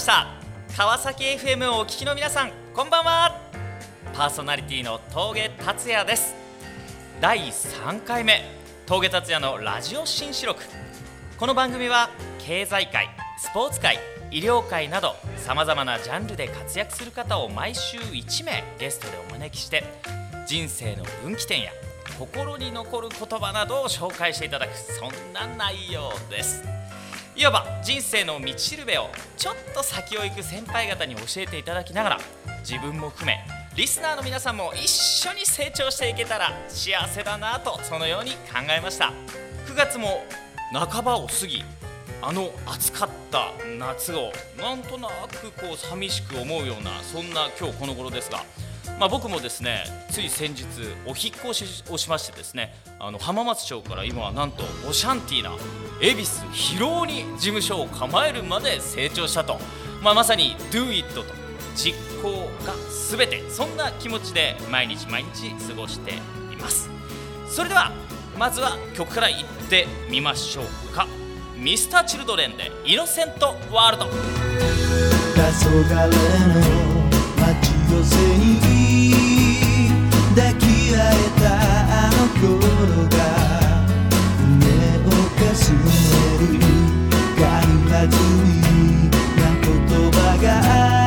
ました。川崎 FM をお聞きの皆さんこんばんは。パーソナリティの峠達也です。第3回目。峠達也のラジオ新四録。この番組は経済界スポーツ界医療界などさまざまなジャンルで活躍する方を毎週1名ゲストでお招きして人生の分岐点や心に残る言葉などを紹介していただくそんな内容です。いわば人生の道しるべをちょっと先を行く先輩方に教えていただきながら自分も含めリスナーの皆さんも一緒に成長していけたら幸せだなとそのように考えました。9月も半ばを過ぎあの暑かった夏をなんとなくこう寂しく思うようなそんな今日この頃ですがまあ、僕もですねつい先日お引越しをしましてですねあの浜松町から今はなんとオシャンティーな恵比寿広尾に事務所を構えるまで成長したと、まあ、まさに Do It と実行が全てそんな気持ちで毎日毎日過ごしています。それではまずは曲からいってみましょうか。Mr.Children で「イノセントワールド」寄せに抱き合えたあの頃が胸をかすめる軽はずみな言葉が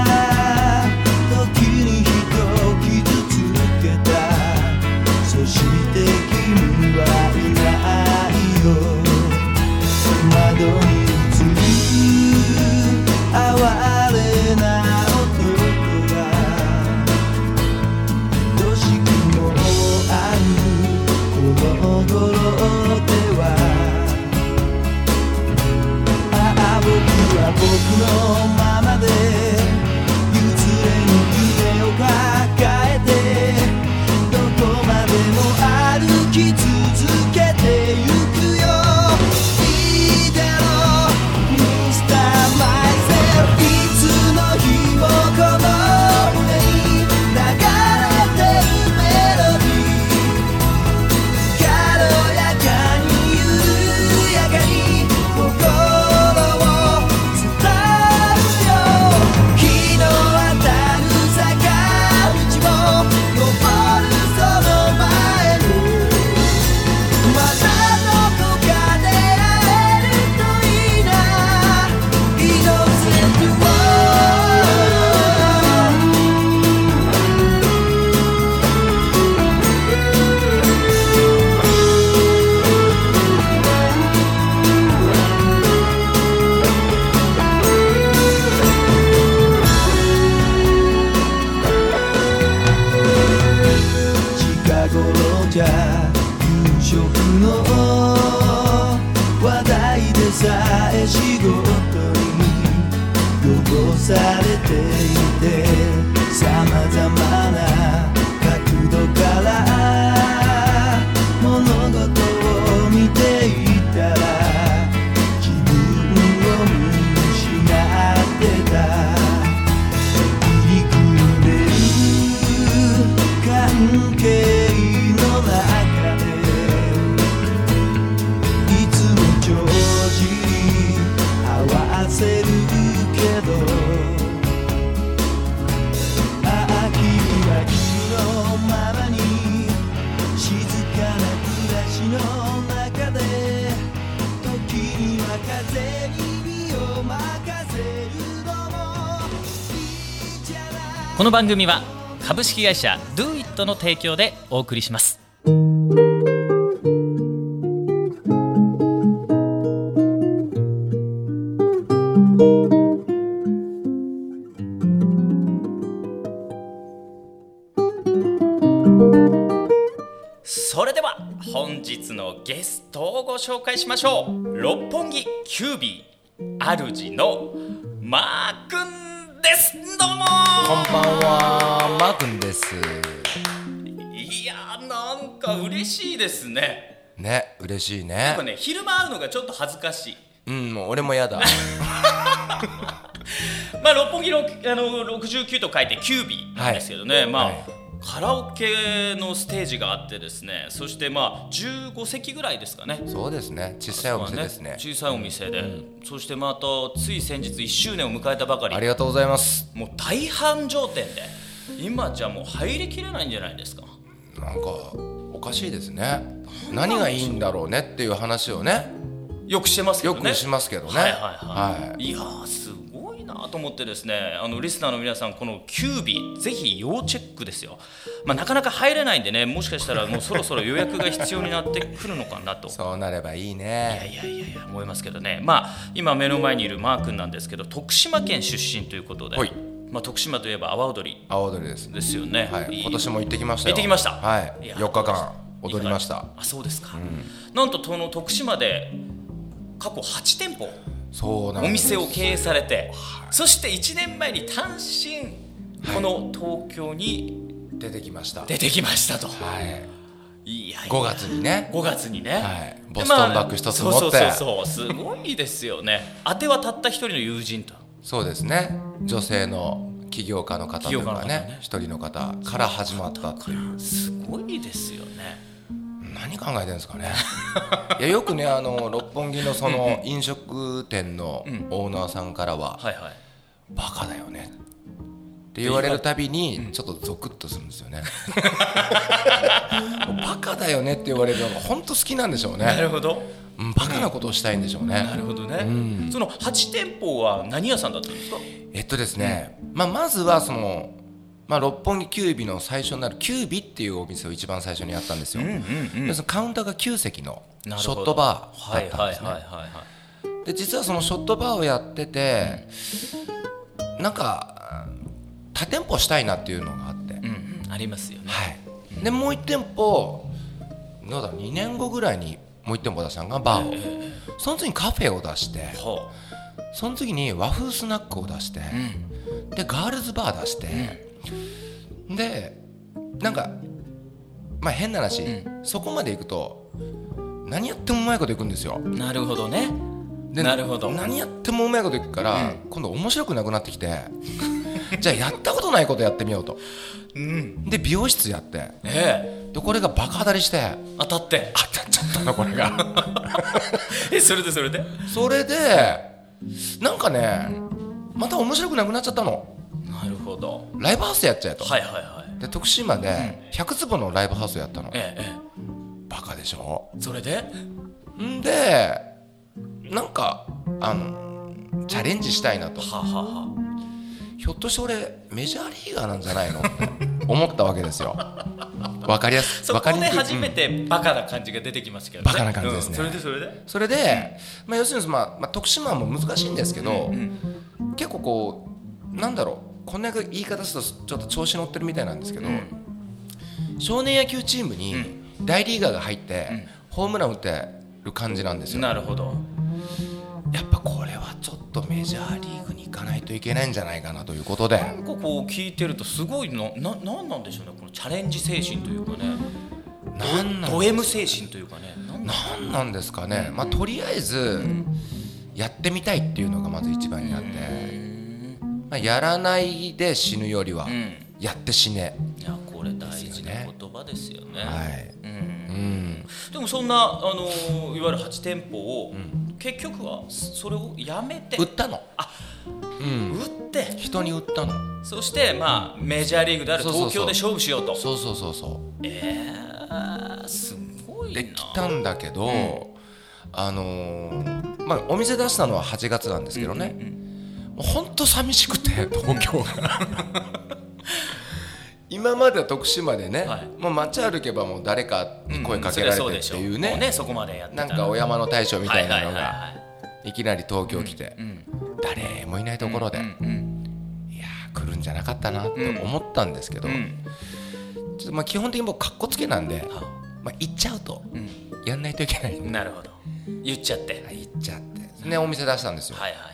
番組は株式会社 Do It の提供でお送りします。それでは本日のゲストをご紹介しましょう。六本木キュービー主のマー君。です。どうも。こんばんは、マー君です。いやーなんか嬉しいですね。ね、嬉しいね。やっぱ。ね昼間会うのがちょっと恥ずかしい。うん、もう俺もやだ。まあ六本木のあの69と書いてキュービーなんですけどね、まあ、はいカラオケのステージがあってですねそしてまあ15席ぐらいですかね。そうですね。小さいお店ですね。小さいお店で、そしてまたつい先日1周年を迎えたばかり。ありがとうございます。もう大繁盛店で。今じゃもう入りきれないんじゃないですか。なんかおかしいですね。何がいいんだろうねっていう話をね。よくしてますけどね。よくしますけどね。はいはいはい、、はい。いなと思ってですねあのリスナーの皆さんこのキュービぜひ要チェックですよ、まあ、なかなか入れないんでねもしかしたら もうそろそろ予約が必要になってくるのかなと。そうなればいいいやねいやいやいや思いますけどね。まあ今目の前にいるマー君なんですけど徳島県出身ということで、はい。まあ、徳島といえば阿波踊り青鳥です。ですよね、はい。今年も行ってきましたよ。行ってきました。はい。いや4日間踊りました。あそうですか、なんとその徳島で過去8店舗そうなんです。お店を経営されて。そして1年前に単身この東京に出てきました。出てきましたと、はい。い、やいや。5月にね。5月にね、はい。でボストンバッグ一つ持って。そうそうそうそう。すごいですよね。当てはたった一人の友人と。そうですね。女性の起業家の方というかねね。一人の方から始まったっていう。すごいですよね何考えてるんですかね。いやよくねあの六本木のその飲食店のオーナーさんからははいはい「バカだよね」って言われるたびにちょっとゾクッとするんですよね。バカだよねって言われるのが本当好きなんでしょうね。なるほど。うんバカなことをしたいんでしょうね。なるほどね、その8店舗は何屋さんだったんですか？えっとですね、まあ、まずはその、まあ、六本木キュービの最初になるキュービっていうお店を一番最初にやったんですよ、カウンターが9席のショットバーだったんですね、で実はそのショットバーをやっててなんか多店舗したいなっていうのがあって、うんうん。ありますよね。はい、でもう1店舗どうだ2年後ぐらいにもう1店舗出したのがバーを、その次にカフェを出してはその次に和風スナックを出して、でガールズバー出して、でなんかまあ変な話、そこまでいくと何やってもうまいこといくんですよ。あなるほどね。でなるほど。何やってもうまいこといくから、今度面白くなくなってきて じゃあやったことないことやってみようと。うん。で美容室やって。ええ。でこれがバカ当たりして当たって。当たっちゃったのこれが。えそれでそれで？それでなんかねまた面白くなくなっちゃったのほど。ライブハウスやっちゃえと、はいはいはい。で徳島で100坪のライブハウスやったの。えええバカでしょ。えそれで？んでなんかあのチャレンジしたいなと。はあはあはひょっとして俺メジャーリーガーなんじゃないの？って思ったわけですよ。わかりやすそこで初めてバカな感じが出てきますけどね。バカな感じですね。うん。それでそれで？それで、まあ、要するに、まあまあ、徳島も難しいんですけど、結構こうなんだろうこんな言い方するとちょっと調子乗ってるみたいなんですけど、少年野球チームに大リーガーが入って、ホームラン打ってる感じなんですよ。なるほど。やっぱこれはちょっとメジャーリーグに行かないといけないんじゃないかなということで。なんかこう聞いてるとすごいのななんなんでしょうねこのチャレンジ精神というかね。なんなんド M 精神というかね。なんだなんなんですかね、まあ、とりあえずやってみたいっていうのがまず一番にあって、まあ、やらないで死ぬよりはん。やって死ね、いやこれ大事な言葉ですよね。はい、うん。うん、でもそんなあのーいわゆる8店舗を、結局はそれをやめて。売ったの、あうん、売って。人に売ったの。そしてまあメジャーリーグである東京で勝負しようと。そうそうそうそえー、すごいうな。で来たんだけど、あのーまあお店出したのは8月なんですけどね、もうほんと寂しくて 東京が。今までは徳島でね、はい。もう街歩けばもう誰かに声かけられてっていうね,、もうねそこまでなんかお山の大将みたいなのがはいいきなり東京来て、ん誰もいないところで、うんうん。いやー来るんじゃなかったなって思ったんですけど、うん。ちょっとまあ基本的に僕かっこつけなんで、はまあ、行っちゃうとうん。やんないといけないなるほど。言っちゃって。はい行っちゃって。ねお店出したんですよ、はいはい。まあ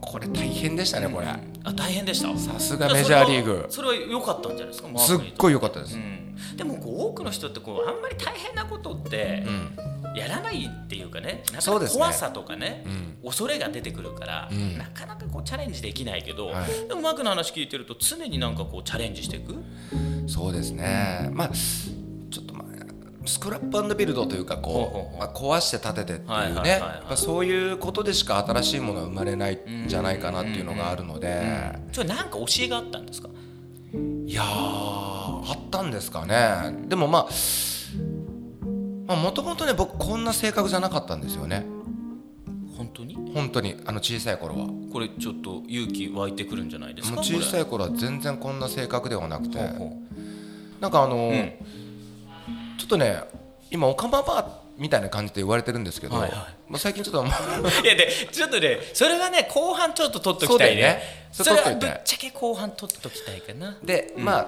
これ大変でしたねこれ、あ大変でした？さすがメジャーリーグ。それは良かったんじゃないですか？すっごい良かったです、うん。でもこう多くの人ってこうあんまり大変なことってうん。やらないっていうかねなんかそうですね。怖さとかねうん。恐れが出てくるから、ん。なかなかこうチャレンジできないけど、はい。でもマークの話聞いてると常になんかこうチャレンジしていく？そうですね、まあちょっとまあスクラップビルドというかこう、まあ、壊して建ててっていうね、そういうことでしか新しいものは生まれないんじゃないかなっていうのがあるので、それなんか教えがあったんですか？いやーあったんですかね。でもまあもともとね僕こんな性格じゃなかったんですよね。本当に？本当に。あの小さい頃は。これちょっと勇気湧いてくるんじゃないですか？もう小さいい頃は全然こんな性格ではなくて。なんかあのーんちょっとね今オカマバーみたいな感じで言われてるんですけど、はいはい。まあ、最近ちょっともういやでちょっとねそれはね後半ちょっと取っときたいね。ね。それ取っといて。ぶっちゃけ後半取っときたいかな。で、まあ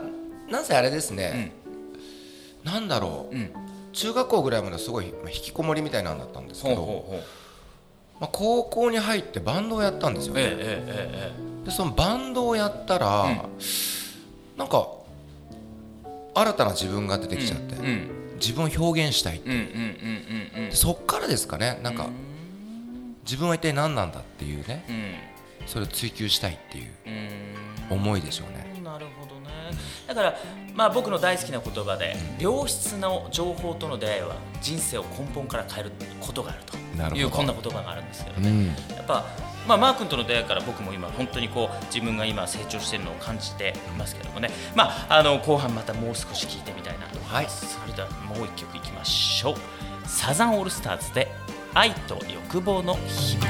なぜあれですね、なんだろう、ん。中学校ぐらいまですごいまあ引きこもりみたいなんだったんですけど、ほまあ、高校に入ってバンドをやったんですよね、えええええでそのバンドをやったら、うん。なんか新たな自分が出てきちゃって、えうん自分を表現したい、そっからですかね。なんか、自分は一体何なんだっていうね。うん。それを追求したいっていううん。思いでしょうね。なるほどね。だからまあ僕の大好きな言葉で良質の情報との出会いは人生を根本から変えることがあると。いうこんな言葉があるんですけどね。うん。やっぱ、まあ、マー君との出会いから僕も今本当にこう自分が今成長しているのを感じていますけどもね、まあ、あの後半またもう少し聞いてみたいなはい、それではもう一曲いきましょう。サザンオールスターズで「愛と欲望の日々」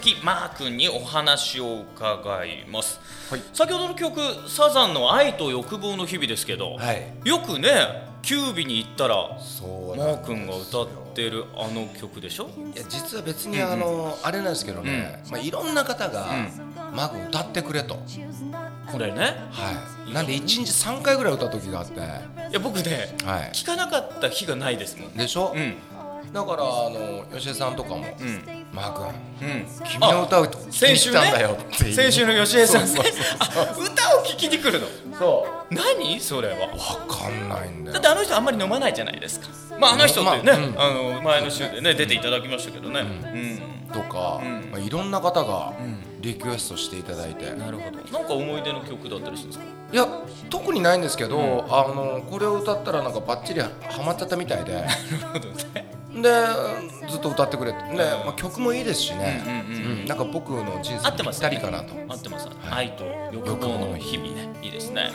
きマー君にお話を伺います、はい。先ほどの曲サザンの「愛と欲望の日々」ですけど、はい。よくねキュービに行ったらそうマー君が歌ってるあの曲でしょ？いや実は別にあの、あれなんですけどね、まあ、いろんな方が、マグ歌ってくれと、これね。はい、なんで1日3回ぐらい歌う時があって、いや僕ねはい、聞かなかった日がないですもんでしょ、うんだからあの吉江さんとかもうん「マー君。うん。君の歌を聴きに来たんだよ」っていう。先週の吉江さんね。歌を聴きに来るの？そう。何？それは。分かんないんだよ。だってあの人あんまり飲まないじゃないですか。まああの人ってね、まあの前の週でね出ていただきましたけどね。うん、とか、ん。まあ、いろんな方がリクエストしていただいて、なるほど。なんか思い出の曲だったりするんですか？いや特にないんですけど、あのこれを歌ったらなんかバッチリハマっちゃったみたいで。なるほどねでずっと歌ってくれて。で、まあ、曲もいいですしね、うんなんか僕の人生にぴったりかなと、合ってます、愛と欲望の日々ね。いいですね。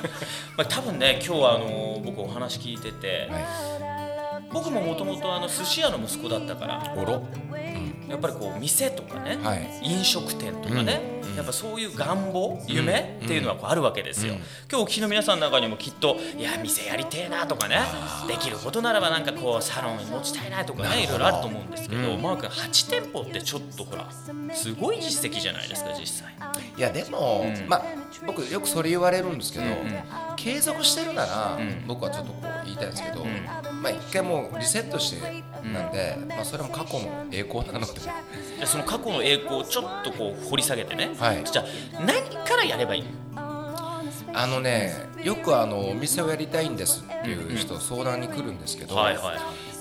まあ多分ね今日はあの僕お話聞いてて、は僕ももともとあの寿司屋の息子だったから。い、おろ、やっぱりこう店とかね、はい。飲食店とかね、やっぱそういう願望夢っていうのはこうあるわけですよ、今日お聞きの皆さんの中にもきっといや店やりてえなとかねできることならばなんかこうサロン持ちたいなとかねいろいろあると思うんですけど、マー君8店舗ってちょっとほらすごい実績じゃないですか実際。いやでも、うん。まあ僕よくそれ言われるんですけど、うんうん。継続してるなら、ん。僕はちょっとこう言いたいんですけど、ん。まあ一回もうリセットしてなんで、まあそれも過去の栄光なので、でその過去の栄光をちょっとこう掘り下げてね、はい。じゃあ何からやればいいの？あのねよくあのお店をやりたいんですっていう人、相談に来るんですけど、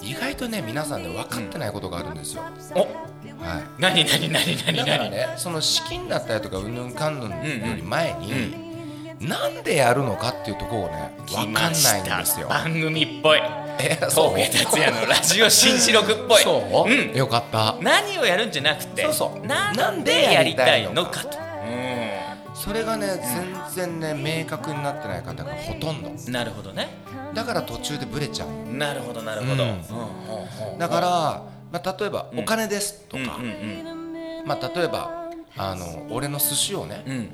意外とね皆さんね分かってないことがあるんですよ。お。はい。何何何何だから何ねその資金だったりとかうんぬんかんぬんより前に、なんでやるのかっていうところをね分かんないんですよ。番組っぽいえ そう峠達也のラジオ新四六っぽい。そう、ん。よかった。何をやるんじゃなくてそうそう。なんでやりたいのかと。それがね全然ね明確になってない方がほとんど。うんなるほどね。だから途中でブレちゃう。なるほどなるほど、うん。うんうんうん。だから、まあ、例えばお金ですとか、うんうん。まあ、例えばあの俺の寿司をね、うん。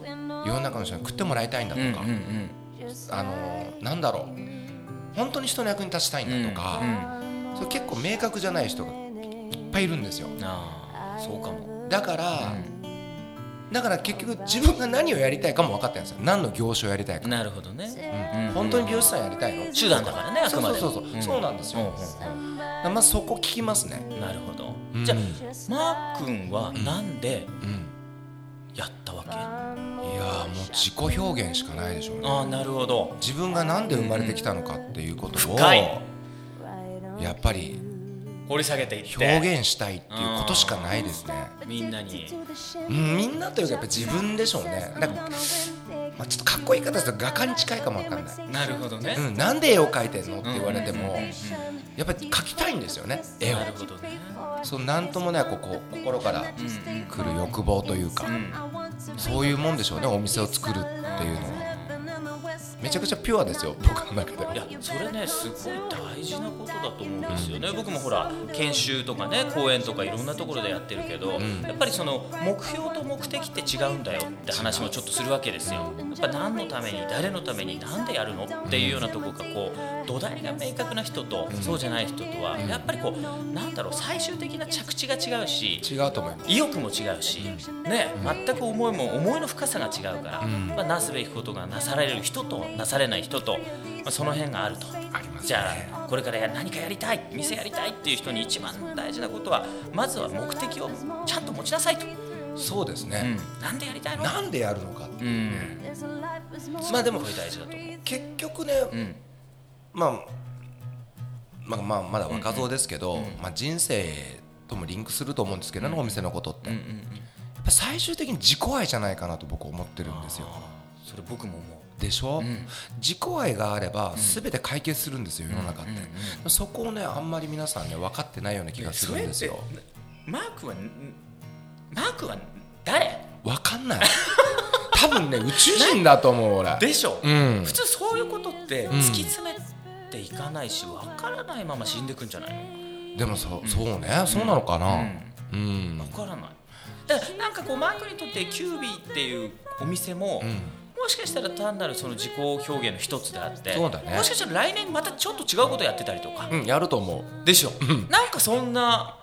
世の中の人に食ってもらいたいんだとか、うんうんうん。あのなんだろう本当に人の役に立ちたいんだとか、それ結構明確じゃない人がいっぱいいるんですよ。ああそうかも。だから、だから結局自分が何をやりたいかも分かってるんですよ。何の業種をやりたいか、なるほどね、うん。本当に美容師さんやりたいの？手段だからねあくまでそうそうそう。そうそうなんですよ。うんうんまあそこ聞きますね。うんなるほど、うん。じゃあマー君はなんでうん。やったわけ、もう自己表現しかないでしょうね。ああなるほど。自分が何で生まれてきたのかっていうことを深い。やっぱり掘り下げていって。表現したいっていうことしかないですね。みんなに。うんみんなというかやっぱ自分でしょうね。なんか、まあ、ちょっとかっこいい方ですと画家に近いかもわかんない、なるほどね、うん、なんで絵を描いてんのって言われてもやっぱり描きたいんですよね絵を。なるほどねそうなんともないこうこう心から来る欲望というか、そういうもんでしょうねお店を作るっていうのは。めちゃくちゃピュアですよ 僕の中では。いやそれねすごい大事なことだと思うんですよね、僕もほら研修とかね講演とかいろんなところでやってるけど、やっぱりその目標と目的って違うんだよって話もちょっとするわけですよ。やっぱ何のために誰のために何でやるのっていうようなところがこう土台が明確な人とそうじゃない人とはやっぱりこうなんだろう最終的な着地が違うし違うと思います。意欲も違うし、ね、全く思いも思いの深さが違うから、まあ、なすべきことがなされる人となされない人と、まあ、その辺があると。じゃあこれからや何かやりたい店やりたいっていう人に一番大事なことはまずは目的をちゃんと持ちなさいと、そうですね、うん、なんでやりたいの？なんでやるのかうん。まあでもこれ大事だと思う、結局ね、うんまあまあまあまだ若造ですけど、まあ、人生ともリンクすると思うんですけどね、お店のことって、やっぱ最終的に自己愛じゃないかなと僕思ってるんですよ。それ僕も思う。でしょ、ん。自己愛があれば全て解決するんですよ世の中って、そこをねあんまり皆さんね分かってないような気がするんですよ。マークはんマークは誰？分かんない。多分ね宇宙人だと思う俺。でしょ、うん。普通そういうことって突き詰めていかないし分からないまま死んでくんじゃないの？でもそ,、うそうね。そうなのかな？うん。うん、分からない。だからなんかこうマークにとってキュービーっていうお店も、もしかしたら単なるその自己表現の一つであってそうだね。もしかしたら来年またちょっと違うことやってたりとか、うんやると思う。でしょ、なんかそんな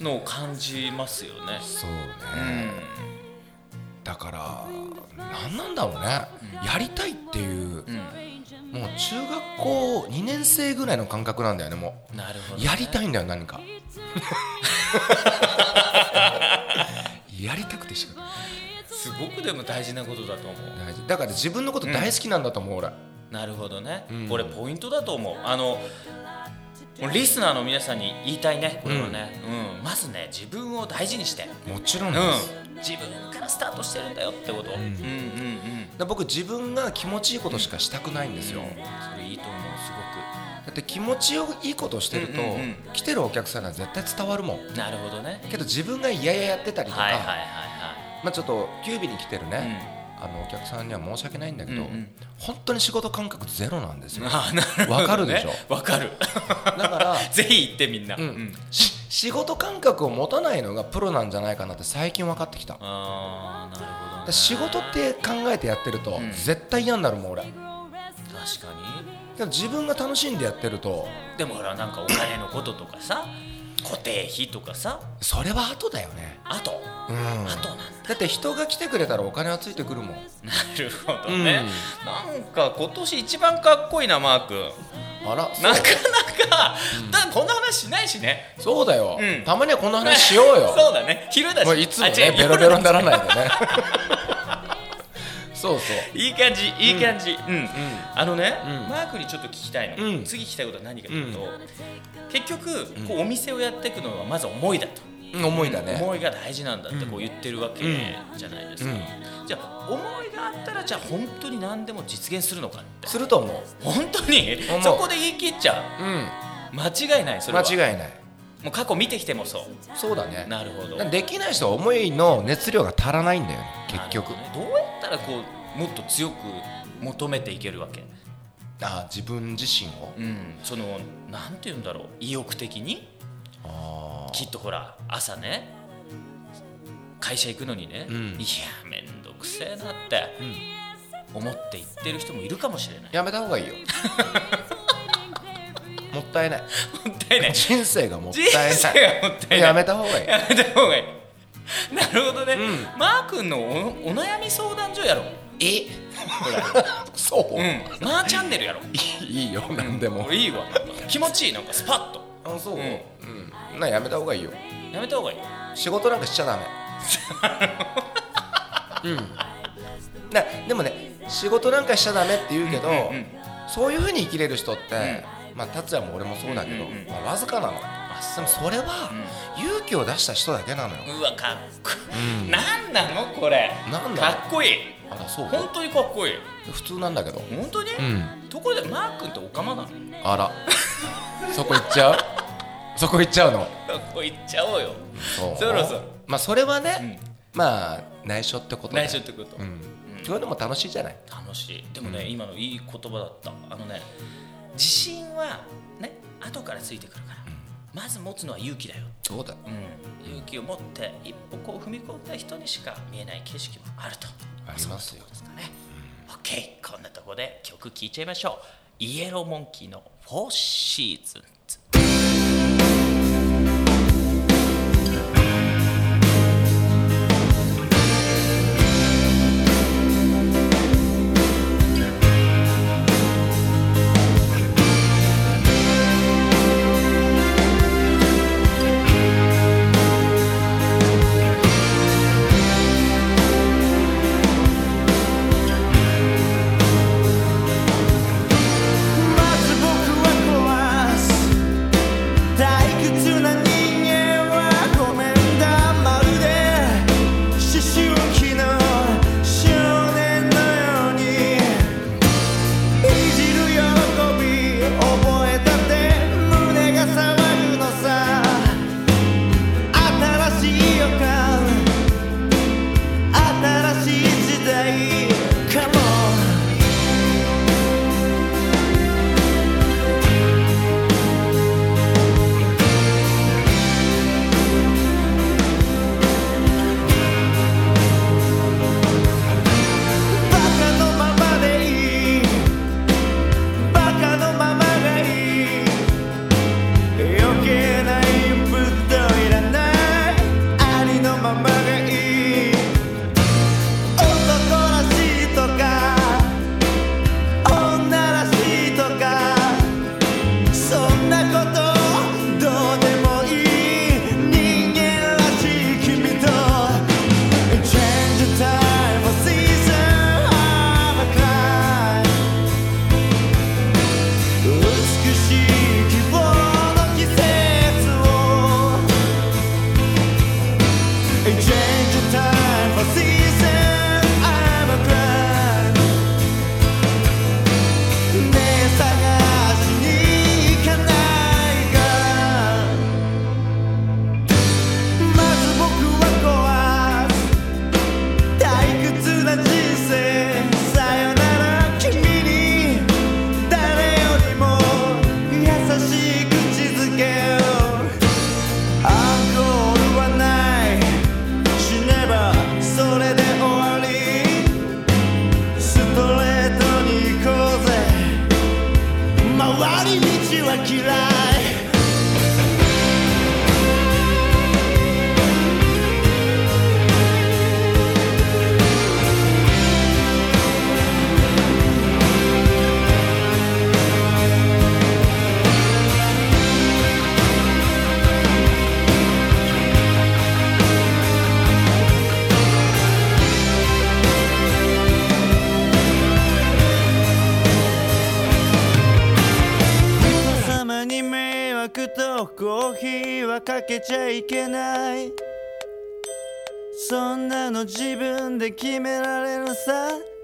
のを感じますよね。そうね、うんだから何なんだろうね、やりたいっていう、もう中学校2年生ぐらいの感覚なんだよねもなるほど、うやりたいんだよ何か。やりたくてしかすごくでも大事なことだと思う。大事。だから自分のこと大好きなんだと思う俺、なるほどね、うん。これポイントだと思う。あのリスナーの皆さんに言いたいねこれはね、うん。まずね自分を大事にして、もちろうんんです、、自分からスタートしてるんだよってこと、うん、うんうんだ僕自分が気持ちいいことしかしたくないんですよ、それいいと思うすだって気持ちいいことをしてると、うんうんうん。来てるお客さんには絶対伝わるもん。ごくなるほどね。けど自分が嫌々やってたりとか、はいはいはいまあ、ちょっとキュービに来てるね、あのお客さんには申し訳ないんだけど、うんうん。本当に仕事感覚ゼロなんですよ。わかるでしょ？わかる。だから ぜひ行ってみんな、うん。仕事感覚を持たないのがプロなんじゃないかなって最近分かってきた。あーなるほど、仕事って考えてやってると、ん。絶対嫌になるもん俺。け確かに。ど自分が楽しんでやってるとでもほらなんかお金のこととかさ固定費とかさ。それは後だよね。あと、うん。あとなんだ。だって人が来てくれたらお金はついてくるもん。なるほどね、なんか今年一番かっこいいなマー君。あらなかなか、だからこんな話しないしね。そうだよ、うん。たまにはこんな話しようよ。そうだね。昼だし。いつもねベロベロにならないでね そうそう。いい感じいい感じ。うん、あのね、うん。マークにちょっと聞きたいの、うん。次聞きたいことは何かというと、結局こうお店をやっていくのはまず思いだと、うん。思いだね。思いが大事なんだってこう言ってるわけじゃないですか、うん。じゃあ思いがあったらじゃあ本当に何でも実現するのかって。すると思う。本当に？そこで言い切っちゃう？ん。う間違いないそれは。間違いない。もう過去見てきてもそう。そうだね。なるほど。できない人は思いの熱量が足らないんだよね結局。ね。どうやらこうもっと強く求めていけるわけ。あ自分自身を？うん。そのなんて言うんだろう。意欲的に？あきっとほら朝ね会社行くのにね、うん。いやめんどくせえなって思って行ってる人もいるかもしれない。やめた方がいいよ。もったいない。もったいない。人人生がもったいない。生がもったいない。やめた方がいい。やめた方がいい なるほどね、うん。マー君のおお悩み相談所やろ。うえ そう、うん。マーチャンネルやろ。う いいよ何でも、いいわ。気持ちいいなんかスパッと。あそう、ううん。んなやめた方がいいよ。やめた方がいい。仕事なんかしちゃダメ。うん。なでもね仕事なんかしちゃダメって言うけど、うんうんそういうふうに生きれる人って、まあ達也も俺もそうだけど、うんうんうん。まあ、わずかなのでもそれは勇気を出した人だけなのよ、うわかっこいい、うん。なんなのこれ。なんだ？かっこいい。あらそう？本当にかっこいい。普通なんだけど。本当に、うん。ところでマー君ってオカマなの？あら。そこ行っちゃう？そこ行っちゃうの？そこ行っちゃおうよ。そう。そろそろ。まあそれはね、まあ内緒ってことで。内緒ってこと、うん。そういうのも楽しいじゃない？楽しい。でもね、今のいい言葉だった。あのね自信はね後からついてくるから、まず持つのは勇気だよ、そうだうん、勇気を持って一歩こう踏み込んだ人にしか見えない景色もあると。ありますよ。ですかね、OK こんなとこで曲聴いちゃいましょう。イエローモンキーの「フォーシーズン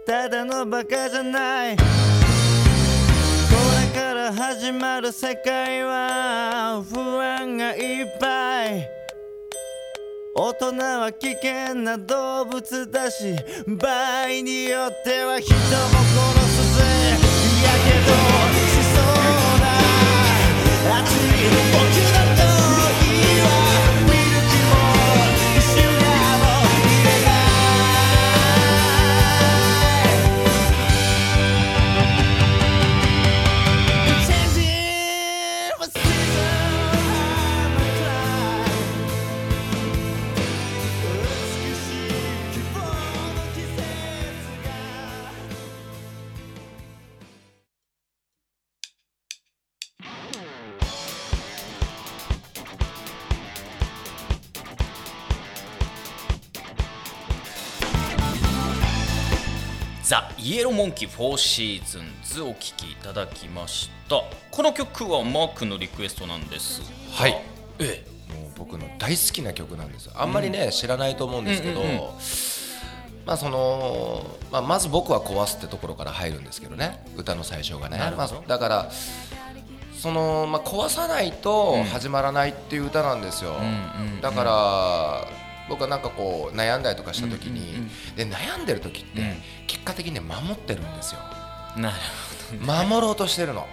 ただのバカじゃない。これから始まる世界は不安がいっぱい。大人は危険な動物だし場合によっては人も殺すぜ。やけどしそうな熱い僕のザ・イエローモンキー4シーズンズお聴きいただきました。この曲はマークのリクエストなんですが。はい。えもう僕の大好きな曲なんです。よあんまりね、知らないと思うんですけど、うんうんうん。まあそのまあ、まず僕は壊すってところから入るんですけどね。歌の最初がね。まあ、だからその、まあ、壊さないと始まらないっていう歌なんですよ、んうんうん。だから僕はなんかこう悩んだりとかした時に、うんうんで悩んでる時って、うん。結果的にね守ってるんですよ。えなる守ろうとしてるの。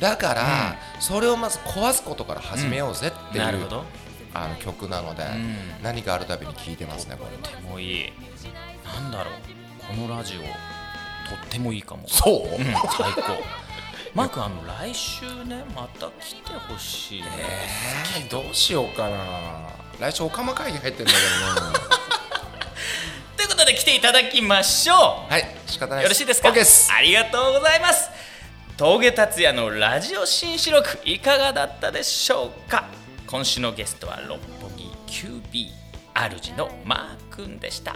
だから、それをまず壊すことから始めようぜっていう、なるほど。あの曲なので、ん。何かあるたびに聴いてますねこれ。とてもいい。なんだろう。このラジオとってもいいかも。そう、うん最高。マークあの来週ねまた来てほしいね、えーどうしようかな来週オカマ会議入ってるんだけどね ということで来ていただきましょう。はい仕方ないよろしいですか？OK です。ありがとうございます。峠達也のラジオ新四録いかがだったでしょうか？今週のゲストは六本木 QB 主のマー君でした。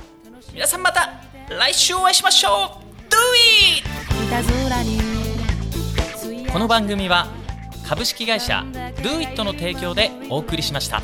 皆さんまた来週お会いしましょう。Do it! この番組は株式会社 Do It の提供でお送りしました。